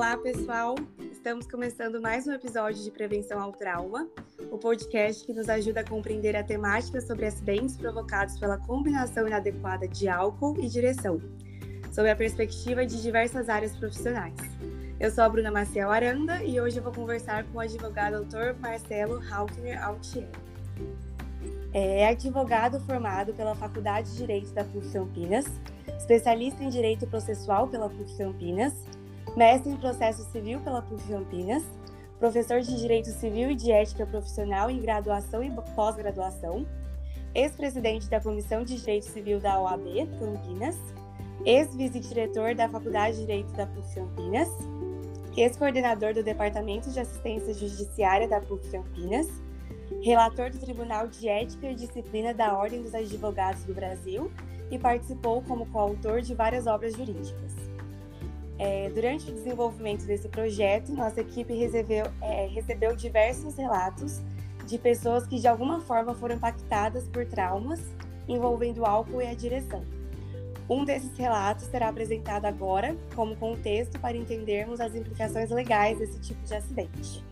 Olá, pessoal! Estamos começando mais um episódio de Prevenção ao Trauma, o podcast que nos ajuda a compreender a temática sobre acidentes provocados pela combinação inadequada de álcool e direção, sob a perspectiva de diversas áreas profissionais. Eu sou a Bruna Maciel Aranda e hoje eu vou conversar com o advogado Dr. Marcelo Haukner Altier. É advogado formado pela Faculdade de Direito da PUC Campinas, especialista em Direito Processual pela PUC Campinas, mestre em Processo Civil pela PUC Campinas, professor de Direito Civil e de Ética Profissional em graduação e pós-graduação, ex-presidente da Comissão de Direito Civil da OAB Campinas, ex-vice-diretor da Faculdade de Direito da PUC Campinas, ex-coordenador do Departamento de Assistência Judiciária da PUC Campinas, relator do Tribunal de Ética e Disciplina da Ordem dos Advogados do Brasil e participou como coautor de várias obras jurídicas. É, durante o desenvolvimento desse projeto, nossa equipe recebeu, é, recebeu diversos relatos de pessoas que de alguma forma foram impactadas por traumas envolvendo álcool e a direção. Um desses relatos será apresentado agora como contexto para entendermos as implicações legais desse tipo de acidente.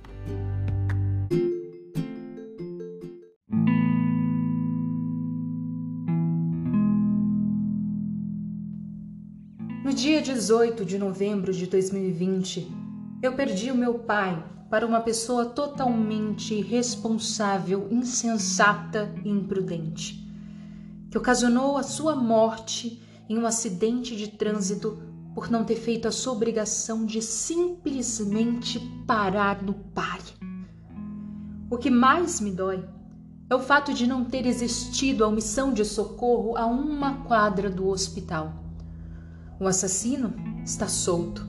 Dia 18 de novembro de 2020, eu perdi o meu pai para uma pessoa totalmente irresponsável, insensata e imprudente, que ocasionou a sua morte em um acidente de trânsito por não ter feito a sua obrigação de simplesmente parar no pare. O que mais me dói é o fato de não ter existido a omissão de socorro a uma quadra do hospital o assassino está solto.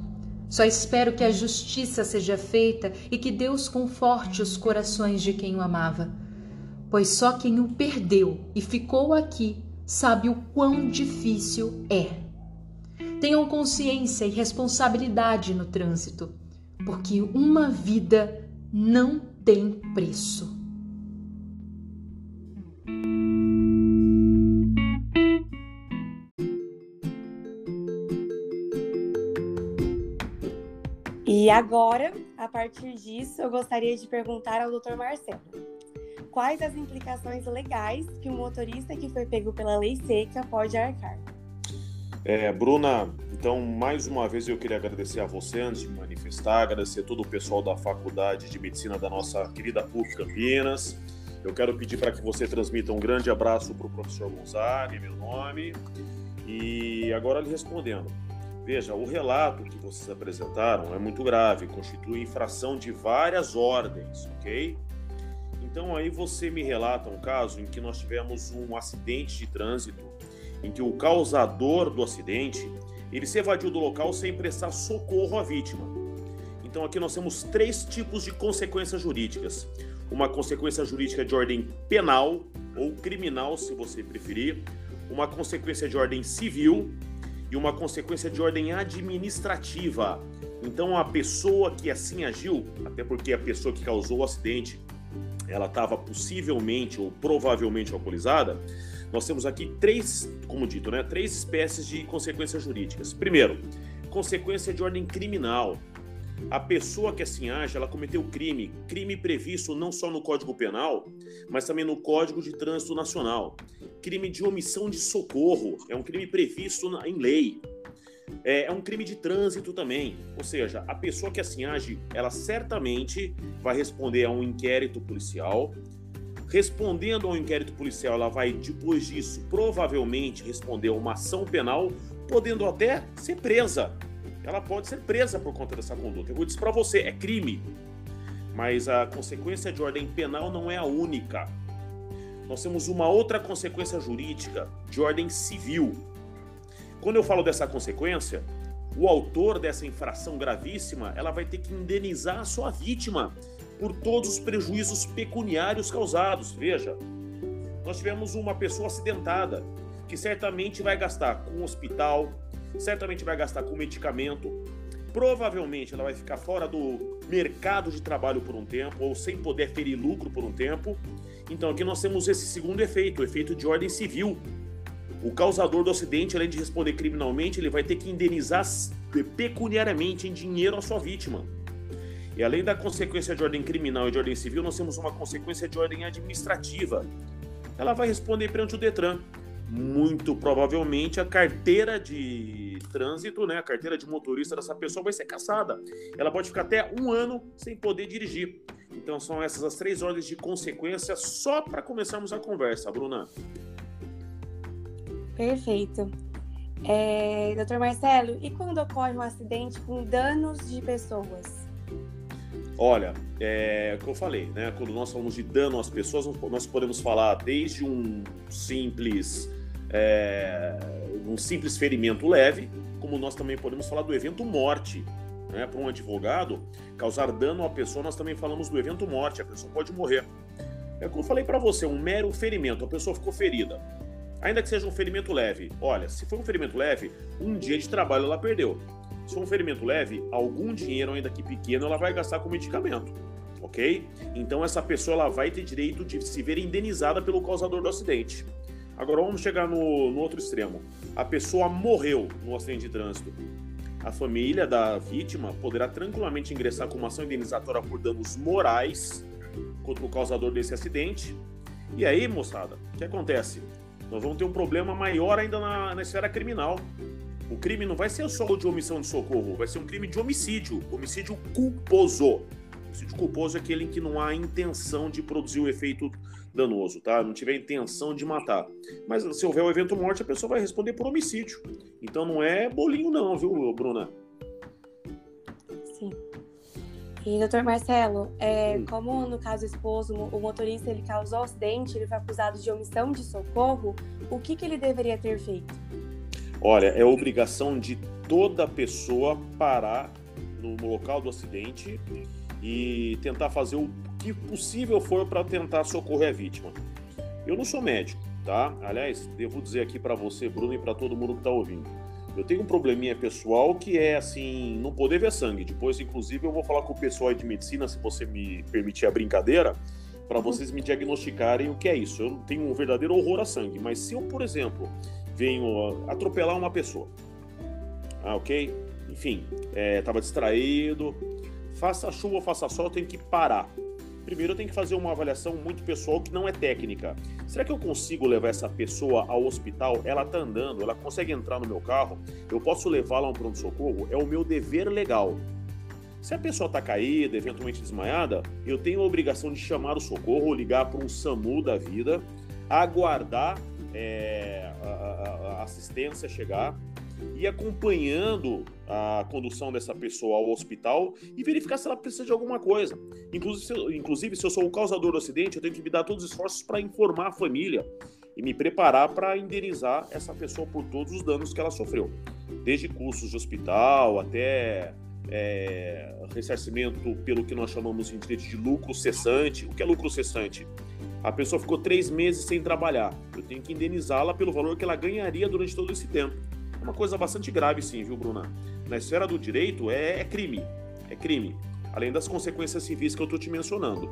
Só espero que a justiça seja feita e que Deus conforte os corações de quem o amava, pois só quem o perdeu e ficou aqui sabe o quão difícil é. Tenham consciência e responsabilidade no trânsito, porque uma vida não tem preço. E agora, a partir disso, eu gostaria de perguntar ao Dr. Marcelo: quais as implicações legais que um motorista que foi pego pela lei seca pode arcar? É, Bruna, então mais uma vez eu queria agradecer a você antes de manifestar, agradecer todo o pessoal da Faculdade de Medicina da nossa querida PUC Campinas. Eu quero pedir para que você transmita um grande abraço para o professor Gonzaga, meu nome. E agora lhe respondendo, Veja, o relato que vocês apresentaram é muito grave, constitui infração de várias ordens, ok? Então aí você me relata um caso em que nós tivemos um acidente de trânsito, em que o causador do acidente ele se evadiu do local sem prestar socorro à vítima. Então aqui nós temos três tipos de consequências jurídicas: uma consequência jurídica de ordem penal ou criminal, se você preferir, uma consequência de ordem civil e uma consequência de ordem administrativa. Então a pessoa que assim agiu, até porque a pessoa que causou o acidente, ela estava possivelmente ou provavelmente alcoolizada, nós temos aqui três, como dito, né, três espécies de consequências jurídicas. Primeiro, consequência de ordem criminal. A pessoa que assim age, ela cometeu crime, crime previsto não só no Código Penal, mas também no Código de Trânsito Nacional. Crime de omissão de socorro, é um crime previsto em lei. É, é um crime de trânsito também, ou seja, a pessoa que assim age, ela certamente vai responder a um inquérito policial. Respondendo ao inquérito policial, ela vai, depois disso, provavelmente responder a uma ação penal, podendo até ser presa ela pode ser presa por conta dessa conduta. Eu dizer para você, é crime. Mas a consequência de ordem penal não é a única. Nós temos uma outra consequência jurídica de ordem civil. Quando eu falo dessa consequência, o autor dessa infração gravíssima, ela vai ter que indenizar a sua vítima por todos os prejuízos pecuniários causados. Veja, nós tivemos uma pessoa acidentada que certamente vai gastar com hospital, certamente vai gastar com medicamento, provavelmente ela vai ficar fora do mercado de trabalho por um tempo ou sem poder ferir lucro por um tempo. Então aqui nós temos esse segundo efeito, o efeito de ordem civil. O causador do acidente, além de responder criminalmente, ele vai ter que indenizar pecuniariamente em dinheiro a sua vítima. E além da consequência de ordem criminal e de ordem civil, nós temos uma consequência de ordem administrativa. Ela vai responder perante o Detran. Muito provavelmente a carteira de trânsito, né, a carteira de motorista dessa pessoa vai ser caçada. Ela pode ficar até um ano sem poder dirigir. Então são essas as três ordens de consequência só para começarmos a conversa, Bruna. Perfeito. É, doutor Marcelo, e quando ocorre um acidente com danos de pessoas? Olha, é o que eu falei, né? Quando nós falamos de dano às pessoas, nós podemos falar desde um simples, é, um simples ferimento leve, como nós também podemos falar do evento morte. Né? Para um advogado, causar dano à pessoa, nós também falamos do evento morte, a pessoa pode morrer. É o que eu falei para você, um mero ferimento, a pessoa ficou ferida. Ainda que seja um ferimento leve. Olha, se for um ferimento leve, um dia de trabalho ela perdeu. Se for um ferimento leve, algum dinheiro, ainda que pequeno, ela vai gastar com medicamento. Ok? Então essa pessoa ela vai ter direito de se ver indenizada pelo causador do acidente. Agora vamos chegar no, no outro extremo. A pessoa morreu no acidente de trânsito. A família da vítima poderá tranquilamente ingressar com uma ação indenizatória por danos morais contra o causador desse acidente. E aí, moçada, o que acontece? nós vamos ter um problema maior ainda na, na esfera criminal. O crime não vai ser só o de omissão de socorro, vai ser um crime de homicídio, homicídio culposo. Homicídio culposo é aquele em que não há intenção de produzir o efeito danoso, tá? Não tiver intenção de matar. Mas se houver o evento morte, a pessoa vai responder por homicídio. Então não é bolinho não, viu, Bruna? Sim. E, doutor Marcelo, é, como no caso esposo, o motorista ele causou acidente, ele foi acusado de omissão de socorro, o que, que ele deveria ter feito? Olha, é obrigação de toda pessoa parar no local do acidente e tentar fazer o que possível for para tentar socorrer a vítima. Eu não sou médico, tá? Aliás, devo dizer aqui para você, Bruno, e para todo mundo que está ouvindo eu tenho um probleminha pessoal que é assim, não poder ver sangue. Depois, inclusive, eu vou falar com o pessoal de medicina, se você me permitir a brincadeira, para vocês me diagnosticarem o que é isso. Eu tenho um verdadeiro horror a sangue, mas se eu, por exemplo, venho atropelar uma pessoa, ah, ok? Enfim, estava é, distraído, faça chuva, faça sol, eu tenho que parar primeiro eu tenho que fazer uma avaliação muito pessoal que não é técnica. Será que eu consigo levar essa pessoa ao hospital? Ela está andando, ela consegue entrar no meu carro? Eu posso levá-la a um pronto-socorro? É o meu dever legal. Se a pessoa está caída, eventualmente desmaiada, eu tenho a obrigação de chamar o socorro, ligar para um SAMU da vida, aguardar é, a, a, a assistência chegar ir acompanhando a condução dessa pessoa ao hospital e verificar se ela precisa de alguma coisa. Inclusive se, eu, inclusive, se eu sou o causador do acidente, eu tenho que me dar todos os esforços para informar a família e me preparar para indenizar essa pessoa por todos os danos que ela sofreu, desde custos de hospital até é, ressarcimento pelo que nós chamamos em direito de lucro cessante. O que é lucro cessante? A pessoa ficou três meses sem trabalhar. Eu tenho que indenizá-la pelo valor que ela ganharia durante todo esse tempo. É uma coisa bastante grave, sim, viu, Bruna? Na esfera do direito é, é crime. É crime. Além das consequências civis que eu estou te mencionando.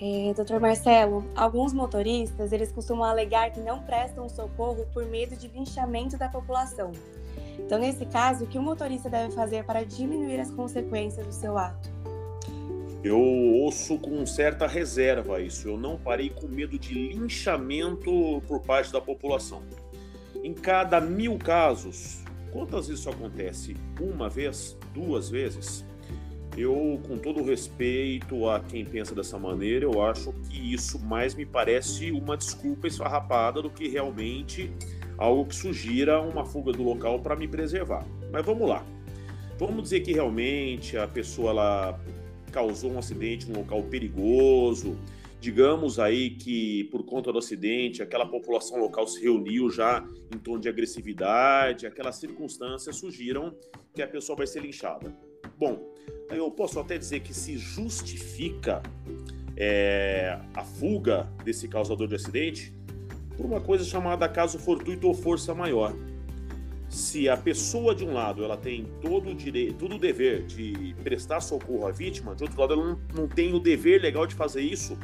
É, doutor Marcelo, alguns motoristas eles costumam alegar que não prestam socorro por medo de linchamento da população. Então, nesse caso, o que o motorista deve fazer para diminuir as consequências do seu ato? Eu ouço com certa reserva isso. Eu não parei com medo de linchamento por parte da população. Em cada mil casos, quantas vezes isso acontece? Uma vez? Duas vezes? Eu, com todo respeito a quem pensa dessa maneira, eu acho que isso mais me parece uma desculpa esfarrapada do que realmente algo que sugira uma fuga do local para me preservar. Mas vamos lá. Vamos dizer que realmente a pessoa ela causou um acidente num local perigoso, Digamos aí que por conta do acidente, aquela população local se reuniu já em torno de agressividade, aquelas circunstâncias surgiram que a pessoa vai ser linchada. Bom, eu posso até dizer que se justifica é, a fuga desse causador de acidente por uma coisa chamada caso fortuito ou força maior. Se a pessoa de um lado ela tem todo o direito, todo o dever de prestar socorro à vítima, de outro lado ela não, não tem o dever legal de fazer isso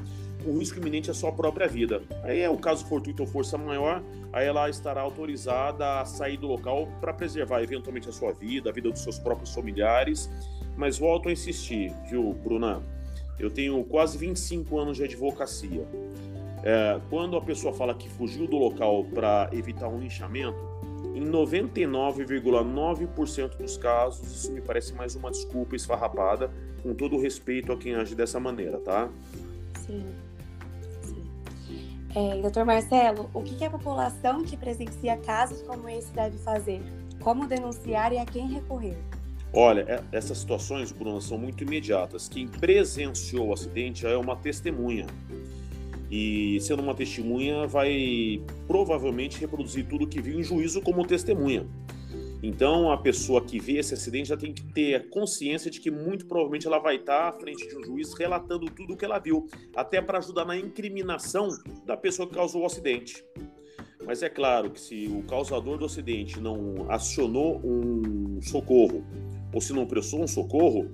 o risco iminente à sua própria vida. Aí é o caso fortuito ou força maior, aí ela estará autorizada a sair do local para preservar eventualmente a sua vida, a vida dos seus próprios familiares. Mas volto a insistir, viu, Bruna? Eu tenho quase 25 anos de advocacia. É, quando a pessoa fala que fugiu do local para evitar um linchamento, em 99,9% dos casos, isso me parece mais uma desculpa esfarrapada, com todo respeito a quem age dessa maneira, tá? Sim. É, Marcelo, o que a população que presencia casos como esse deve fazer? Como denunciar e a quem recorrer? Olha, é, essas situações, Bruna, são muito imediatas. Quem presenciou o acidente é uma testemunha. E sendo uma testemunha, vai provavelmente reproduzir tudo que viu em juízo como testemunha. Então, a pessoa que vê esse acidente já tem que ter consciência de que muito provavelmente ela vai estar à frente de um juiz relatando tudo o que ela viu, até para ajudar na incriminação da pessoa que causou o acidente. Mas é claro que se o causador do acidente não acionou um socorro ou se não prestou um socorro,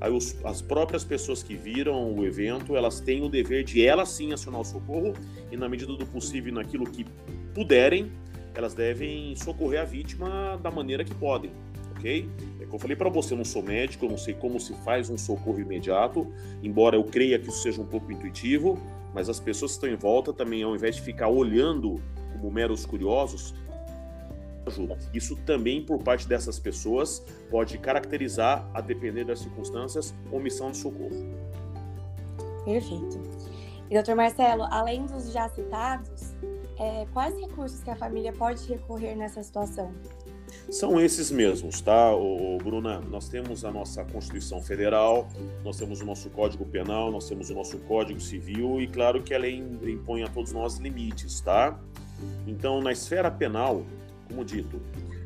aí os, as próprias pessoas que viram o evento, elas têm o dever de elas sim acionar o socorro e na medida do possível, naquilo que puderem, elas devem socorrer a vítima da maneira que podem, ok? É como eu falei para você, eu não sou médico, eu não sei como se faz um socorro imediato, embora eu creia que isso seja um pouco intuitivo, mas as pessoas que estão em volta também, ao invés de ficar olhando como meros curiosos, ajuda. Isso também, por parte dessas pessoas, pode caracterizar, a depender das circunstâncias, omissão de socorro. Perfeito. E, doutor Marcelo, além dos já citados, é, quais recursos que a família pode recorrer nessa situação? São esses mesmos, tá, o Bruna? Nós temos a nossa Constituição Federal, nós temos o nosso Código Penal, nós temos o nosso Código Civil e, claro, que a lei impõe a todos nós limites, tá? Então, na esfera penal, como dito,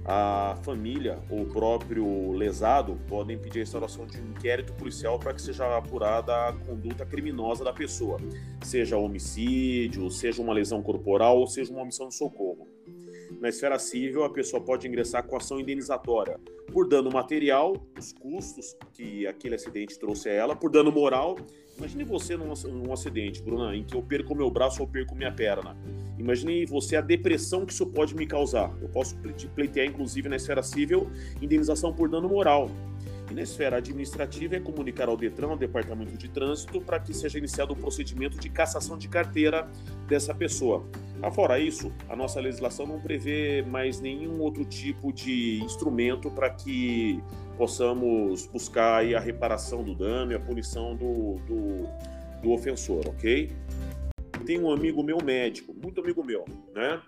a família ou o próprio lesado podem pedir a instauração de um inquérito policial para que seja apurada a conduta criminosa da pessoa, seja homicídio, seja uma lesão corporal ou seja uma omissão de socorro. Na esfera civil, a pessoa pode ingressar com ação indenizatória por dano material, os custos que aquele acidente trouxe a ela, por dano moral. Imagine você num, num acidente, Bruna, em que eu perco meu braço ou perco minha perna. Imagine você a depressão que isso pode me causar. Eu posso pleitear, inclusive, na esfera civil, indenização por dano moral. E na esfera administrativa é comunicar ao Detran, ao Departamento de Trânsito, para que seja iniciado o procedimento de cassação de carteira dessa pessoa. Afora isso, a nossa legislação não prevê mais nenhum outro tipo de instrumento para que possamos buscar a reparação do dano e a punição do, do, do ofensor, ok? Tenho um amigo meu médico, muito amigo meu, né?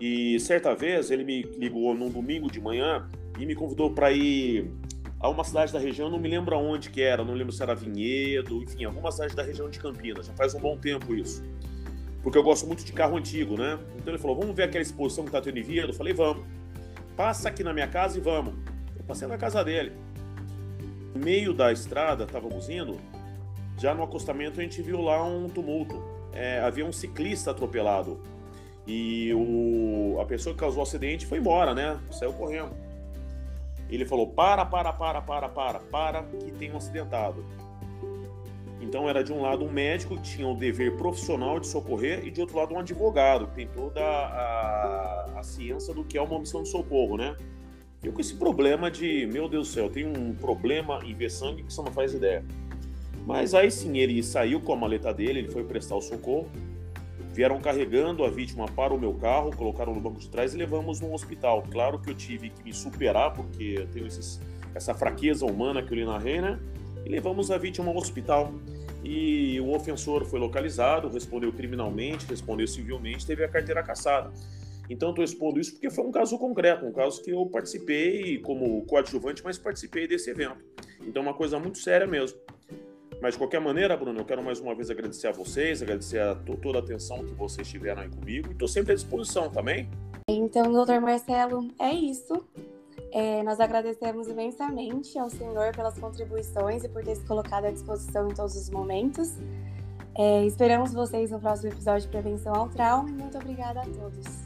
E certa vez ele me ligou num domingo de manhã e me convidou para ir a uma cidade da região, não me lembro aonde que era, não lembro se era Vinhedo, enfim, alguma cidade da região de Campinas, já faz um bom tempo isso. Porque eu gosto muito de carro antigo, né? Então ele falou, vamos ver aquela exposição que tá tendo em Vinhedo? Eu falei, vamos. Passa aqui na minha casa e vamos. Passei na casa dele. No meio da estrada, estávamos indo, já no acostamento a gente viu lá um tumulto. É, havia um ciclista atropelado. E o, a pessoa que causou o acidente foi embora, né? Saiu correndo. Ele falou: para, para, para, para, para, para, que tem um acidentado. Então era de um lado um médico que tinha o dever profissional de socorrer e de outro lado um advogado que tem toda a, a ciência do que é uma omissão de socorro, né? Eu com esse problema de, meu Deus do céu, tem um problema em ver sangue que você não faz ideia. Mas aí sim, ele saiu com a maleta dele, ele foi prestar o socorro Vieram carregando a vítima para o meu carro, colocaram no banco de trás e levamos no hospital. Claro que eu tive que me superar, porque eu tenho esses, essa fraqueza humana que eu lhe narrei, né? E levamos a vítima ao hospital. E o ofensor foi localizado, respondeu criminalmente, respondeu civilmente, teve a carteira caçada. Então, estou expondo isso porque foi um caso concreto, um caso que eu participei como coadjuvante, mas participei desse evento. Então, uma coisa muito séria mesmo. Mas de qualquer maneira, Bruno, eu quero mais uma vez agradecer a vocês, agradecer a toda a atenção que vocês tiveram aí comigo estou sempre à disposição também. Então, doutor Marcelo, é isso. É, nós agradecemos imensamente ao senhor pelas contribuições e por ter se colocado à disposição em todos os momentos. É, esperamos vocês no próximo episódio de Prevenção ao Trauma muito obrigada a todos.